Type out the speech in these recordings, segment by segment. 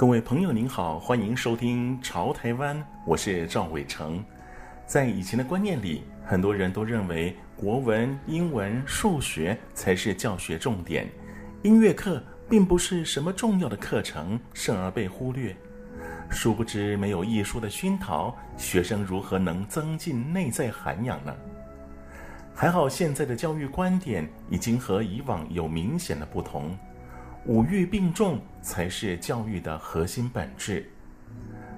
各位朋友您好，欢迎收听《潮台湾》，我是赵伟成。在以前的观念里，很多人都认为国文、英文、数学才是教学重点，音乐课并不是什么重要的课程，甚而被忽略。殊不知，没有艺术的熏陶，学生如何能增进内在涵养呢？还好，现在的教育观点已经和以往有明显的不同。五育并重才是教育的核心本质，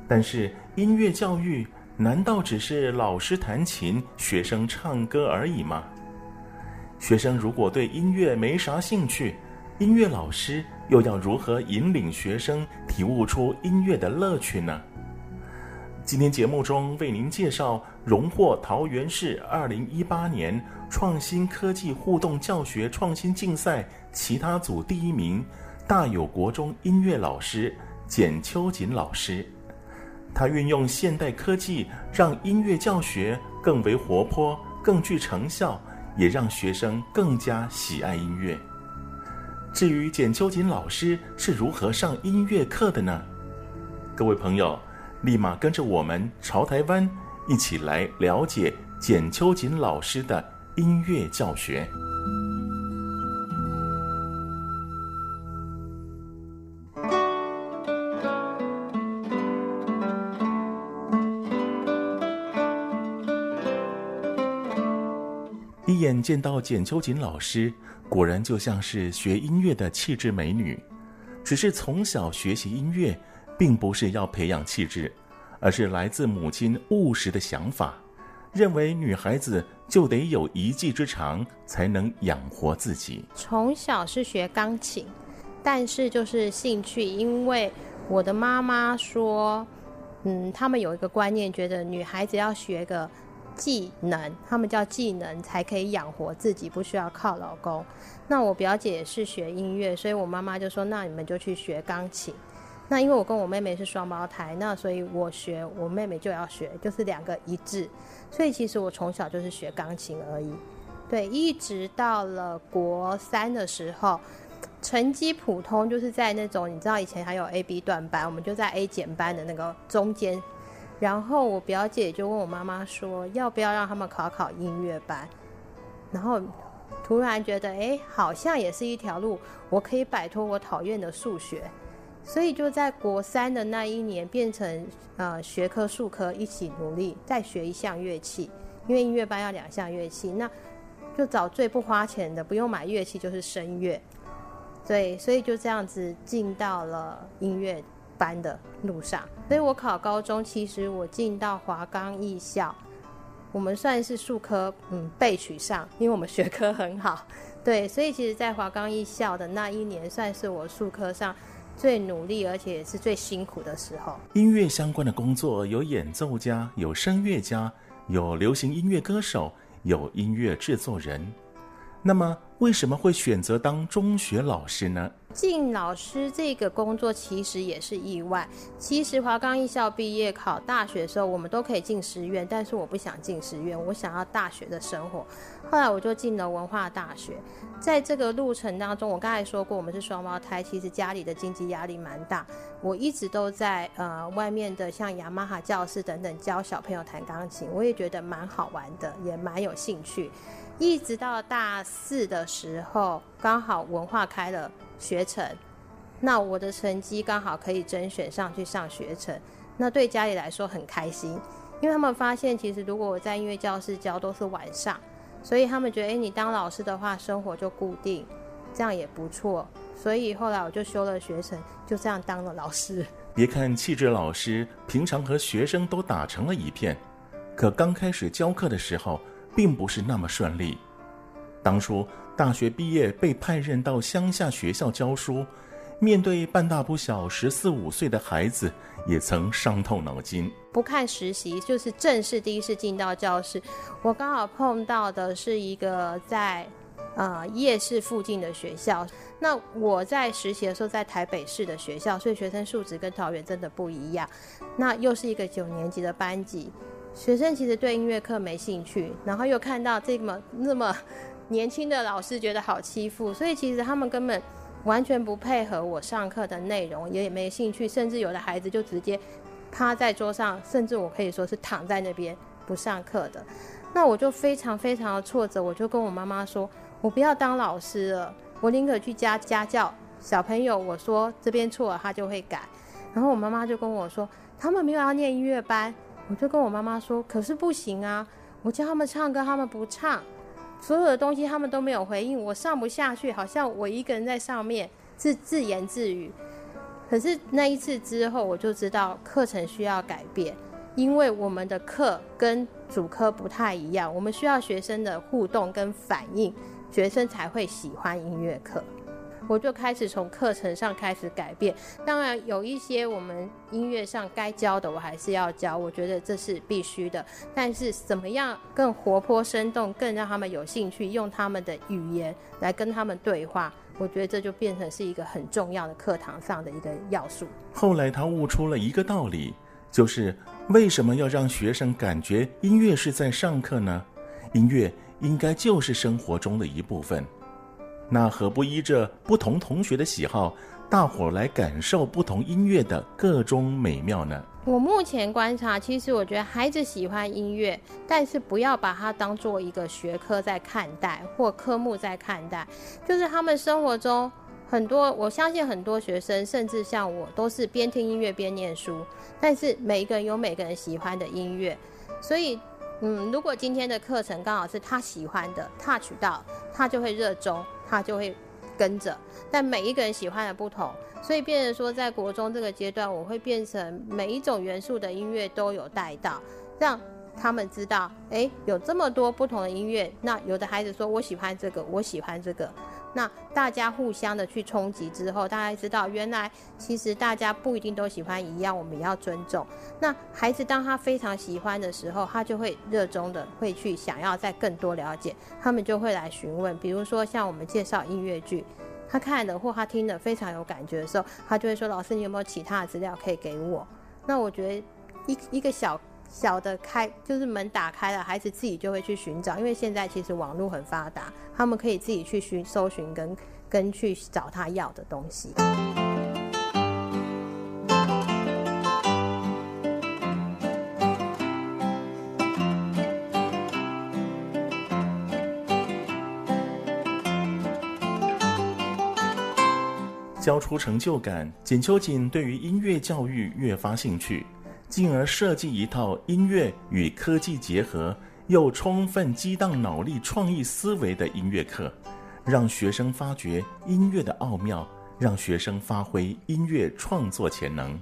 但是音乐教育难道只是老师弹琴、学生唱歌而已吗？学生如果对音乐没啥兴趣，音乐老师又要如何引领学生体悟出音乐的乐趣呢？今天节目中为您介绍荣获桃园市二零一八年创新科技互动教学创新竞赛其他组第一名，大有国中音乐老师简秋瑾老师。他运用现代科技，让音乐教学更为活泼、更具成效，也让学生更加喜爱音乐。至于简秋瑾老师是如何上音乐课的呢？各位朋友。立马跟着我们潮台湾一起来了解简秋瑾老师的音乐教学。一眼见到简秋瑾老师，果然就像是学音乐的气质美女，只是从小学习音乐。并不是要培养气质，而是来自母亲务实的想法，认为女孩子就得有一技之长，才能养活自己。从小是学钢琴，但是就是兴趣，因为我的妈妈说，嗯，他们有一个观念，觉得女孩子要学个技能，他们叫技能，才可以养活自己，不需要靠老公。那我表姐也是学音乐，所以我妈妈就说，那你们就去学钢琴。那因为我跟我妹妹是双胞胎，那所以我学，我妹妹就要学，就是两个一致。所以其实我从小就是学钢琴而已，对，一直到了国三的时候，成绩普通，就是在那种你知道以前还有 A B 段班，我们就在 A 减班的那个中间。然后我表姐就问我妈妈说，要不要让他们考考音乐班？然后突然觉得，哎，好像也是一条路，我可以摆脱我讨厌的数学。所以就在国三的那一年，变成呃学科数科一起努力，再学一项乐器，因为音乐班要两项乐器，那就找最不花钱的，不用买乐器就是声乐。对，所以就这样子进到了音乐班的路上。所以我考高中，其实我进到华冈艺校，我们算是数科嗯备取上，因为我们学科很好。对，所以其实，在华冈艺校的那一年，算是我数科上。最努力，而且也是最辛苦的时候。音乐相关的工作有演奏家，有声乐家，有流行音乐歌手，有音乐制作人。那么，为什么会选择当中学老师呢？进老师这个工作其实也是意外。其实华冈艺校毕业考大学的时候，我们都可以进师院，但是我不想进师院，我想要大学的生活。后来我就进了文化大学。在这个路程当中，我刚才说过，我们是双胞胎，其实家里的经济压力蛮大。我一直都在呃外面的像雅马哈教室等等教小朋友弹钢琴，我也觉得蛮好玩的，也蛮有兴趣。一直到大四的时候，刚好文化开了。学程，那我的成绩刚好可以甄选上去上学程，那对家里来说很开心，因为他们发现其实如果我在音乐教室教都是晚上，所以他们觉得，诶，你当老师的话生活就固定，这样也不错，所以后来我就修了学程，就这样当了老师。别看气质老师平常和学生都打成了一片，可刚开始教课的时候并不是那么顺利，当初。大学毕业被派任到乡下学校教书，面对半大不小十四五岁的孩子，也曾伤透脑筋。不看实习，就是正式第一次进到教室，我刚好碰到的是一个在呃夜市附近的学校。那我在实习的时候在台北市的学校，所以学生素质跟桃园真的不一样。那又是一个九年级的班级，学生其实对音乐课没兴趣，然后又看到这么那么年轻的老师觉得好欺负，所以其实他们根本完全不配合我上课的内容，也没兴趣，甚至有的孩子就直接趴在桌上，甚至我可以说是躺在那边不上课的。那我就非常非常的挫折，我就跟我妈妈说，我不要当老师了。我宁可去家家教小朋友，我说这边错了，他就会改。然后我妈妈就跟我说，他们没有要念音乐班。我就跟我妈妈说，可是不行啊，我叫他们唱歌，他们不唱，所有的东西他们都没有回应，我上不下去，好像我一个人在上面自自言自语。可是那一次之后，我就知道课程需要改变，因为我们的课跟主科不太一样，我们需要学生的互动跟反应。学生才会喜欢音乐课，我就开始从课程上开始改变。当然有一些我们音乐上该教的，我还是要教，我觉得这是必须的。但是怎么样更活泼生动，更让他们有兴趣，用他们的语言来跟他们对话，我觉得这就变成是一个很重要的课堂上的一个要素。后来他悟出了一个道理，就是为什么要让学生感觉音乐是在上课呢？音乐。应该就是生活中的一部分，那何不依着不同同学的喜好，大伙来感受不同音乐的各种美妙呢？我目前观察，其实我觉得孩子喜欢音乐，但是不要把它当做一个学科在看待，或科目在看待。就是他们生活中很多，我相信很多学生，甚至像我，都是边听音乐边念书。但是每一个人有每个人喜欢的音乐，所以。嗯，如果今天的课程刚好是他喜欢的，touch 到，他就会热衷，他就会跟着。但每一个人喜欢的不同，所以变成说，在国中这个阶段，我会变成每一种元素的音乐都有带到，让他们知道，诶，有这么多不同的音乐。那有的孩子说，我喜欢这个，我喜欢这个。那大家互相的去冲击之后，大家知道原来其实大家不一定都喜欢一样，我们也要尊重。那孩子当他非常喜欢的时候，他就会热衷的会去想要再更多了解，他们就会来询问。比如说像我们介绍音乐剧，他看的或他听的非常有感觉的时候，他就会说：“老师，你有没有其他的资料可以给我？”那我觉得一一个小。小的开就是门打开了，孩子自己就会去寻找，因为现在其实网络很发达，他们可以自己去寻搜寻跟跟去找他要的东西。交出成就感，简秋瑾对于音乐教育越发兴趣。进而设计一套音乐与科技结合，又充分激荡脑力、创意思维的音乐课，让学生发掘音乐的奥妙，让学生发挥音乐创作潜能。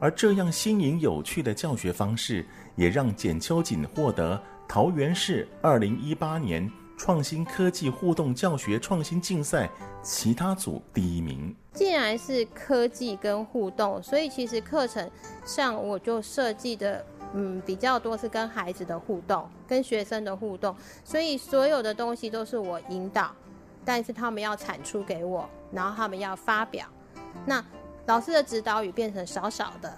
而这样新颖有趣的教学方式，也让简秋瑾获得桃园市二零一八年创新科技互动教学创新竞赛其他组第一名。既然是科技跟互动，所以其实课程上我就设计的，嗯，比较多是跟孩子的互动，跟学生的互动，所以所有的东西都是我引导，但是他们要产出给我，然后他们要发表，那老师的指导语变成少少的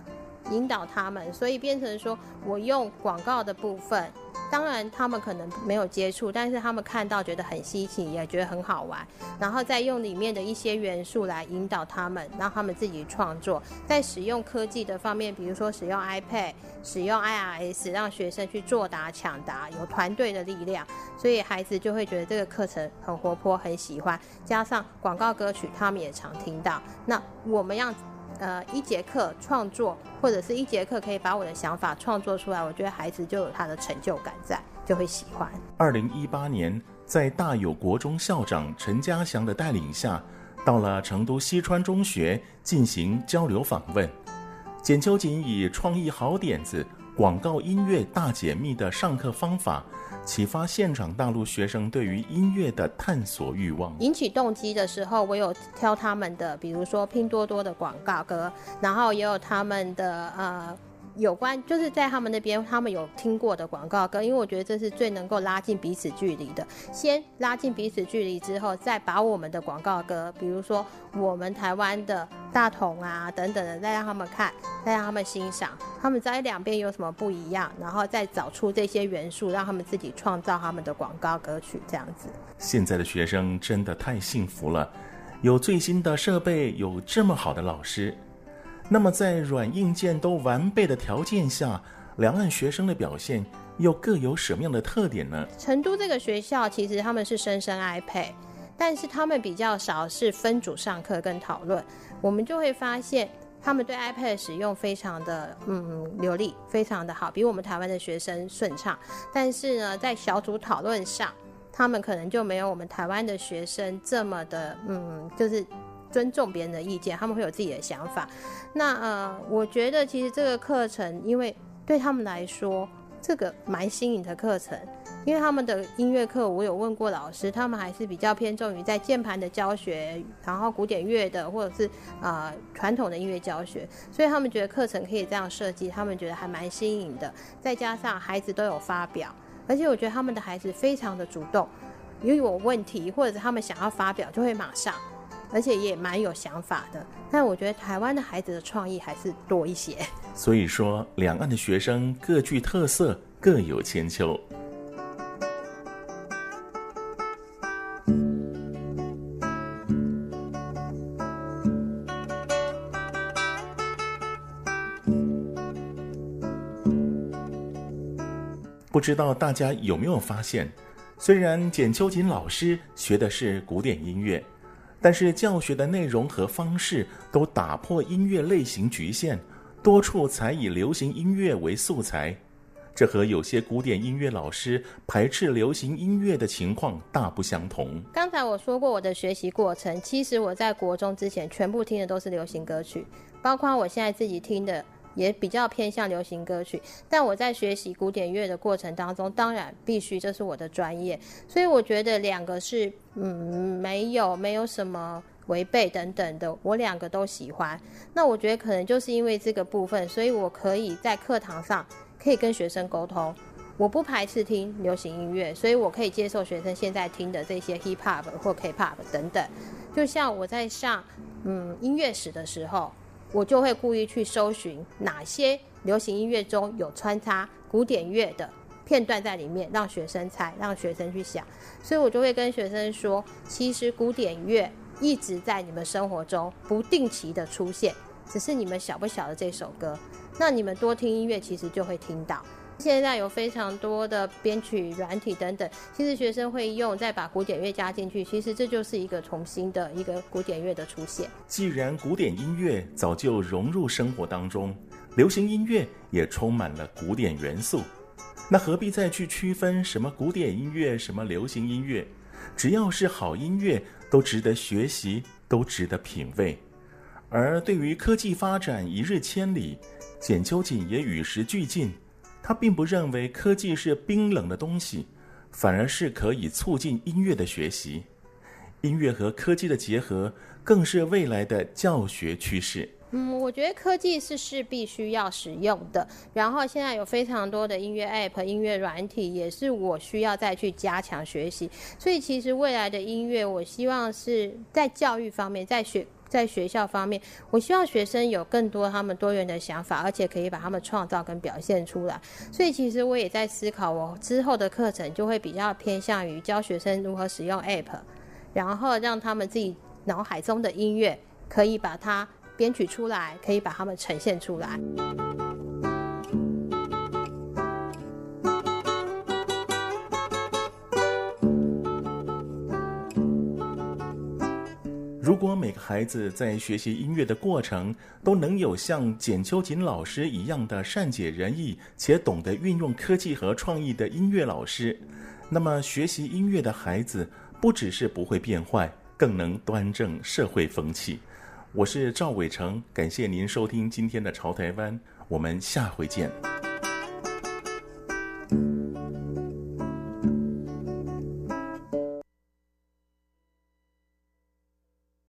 引导他们，所以变成说我用广告的部分。当然，他们可能没有接触，但是他们看到觉得很稀奇，也觉得很好玩，然后再用里面的一些元素来引导他们，让他们自己创作。在使用科技的方面，比如说使用 iPad、使用 IRS，让学生去作答抢答，有团队的力量，所以孩子就会觉得这个课程很活泼，很喜欢。加上广告歌曲，他们也常听到。那我们要。呃，一节课创作，或者是一节课可以把我的想法创作出来，我觉得孩子就有他的成就感在，就会喜欢。二零一八年，在大有国中校长陈家祥的带领下，到了成都西川中学进行交流访问。简秋瑾以创意好点子、广告音乐大解密的上课方法，启发现场大陆学生对于音乐的探索欲望。引起动机的时候，我有挑他们的，比如说拼多多的广告歌，然后也有他们的呃。有关就是在他们那边，他们有听过的广告歌，因为我觉得这是最能够拉近彼此距离的。先拉近彼此距离之后，再把我们的广告歌，比如说我们台湾的大同啊等等的，再让他们看，再让他们欣赏，他们在两边有什么不一样，然后再找出这些元素，让他们自己创造他们的广告歌曲，这样子。现在的学生真的太幸福了，有最新的设备，有这么好的老师。那么，在软硬件都完备的条件下，两岸学生的表现又各有什么样的特点呢？成都这个学校其实他们是生生 iPad，但是他们比较少是分组上课跟讨论。我们就会发现，他们对 iPad 使用非常的嗯流利，非常的好，比我们台湾的学生顺畅。但是呢，在小组讨论上，他们可能就没有我们台湾的学生这么的嗯，就是。尊重别人的意见，他们会有自己的想法。那呃，我觉得其实这个课程，因为对他们来说，这个蛮新颖的课程。因为他们的音乐课，我有问过老师，他们还是比较偏重于在键盘的教学，然后古典乐的或者是呃传统的音乐教学，所以他们觉得课程可以这样设计，他们觉得还蛮新颖的。再加上孩子都有发表，而且我觉得他们的孩子非常的主动，因为有问题或者是他们想要发表，就会马上。而且也蛮有想法的，但我觉得台湾的孩子的创意还是多一些。所以说，两岸的学生各具特色，各有千秋。不知道大家有没有发现，虽然简秋瑾老师学的是古典音乐。但是教学的内容和方式都打破音乐类型局限，多处才以流行音乐为素材，这和有些古典音乐老师排斥流行音乐的情况大不相同。刚才我说过我的学习过程，其实我在国中之前全部听的都是流行歌曲，包括我现在自己听的。也比较偏向流行歌曲，但我在学习古典乐的过程当中，当然必须这是我的专业，所以我觉得两个是嗯没有没有什么违背等等的，我两个都喜欢。那我觉得可能就是因为这个部分，所以我可以在课堂上可以跟学生沟通，我不排斥听流行音乐，所以我可以接受学生现在听的这些 hip hop 或 K-pop 等等。就像我在上嗯音乐史的时候。我就会故意去搜寻哪些流行音乐中有穿插古典乐的片段在里面，让学生猜，让学生去想。所以我就会跟学生说，其实古典乐一直在你们生活中不定期的出现，只是你们晓不晓得这首歌。那你们多听音乐，其实就会听到。现在有非常多的编曲软体等等，其实学生会用，再把古典乐加进去，其实这就是一个重新的一个古典乐的出现。既然古典音乐早就融入生活当中，流行音乐也充满了古典元素，那何必再去区分什么古典音乐、什么流行音乐？只要是好音乐，都值得学习，都值得品味。而对于科技发展一日千里，简秋瑾也与时俱进。他并不认为科技是冰冷的东西，反而是可以促进音乐的学习。音乐和科技的结合，更是未来的教学趋势。嗯，我觉得科技是是必须要使用的。然后现在有非常多的音乐 App、音乐软体，也是我需要再去加强学习。所以其实未来的音乐，我希望是在教育方面，在学。在学校方面，我希望学生有更多他们多元的想法，而且可以把他们创造跟表现出来。所以，其实我也在思考，我之后的课程就会比较偏向于教学生如何使用 App，然后让他们自己脑海中的音乐可以把它编曲出来，可以把它们呈现出来。如果每个孩子在学习音乐的过程都能有像简秋瑾老师一样的善解人意且懂得运用科技和创意的音乐老师，那么学习音乐的孩子不只是不会变坏，更能端正社会风气。我是赵伟成，感谢您收听今天的《潮台湾》，我们下回见。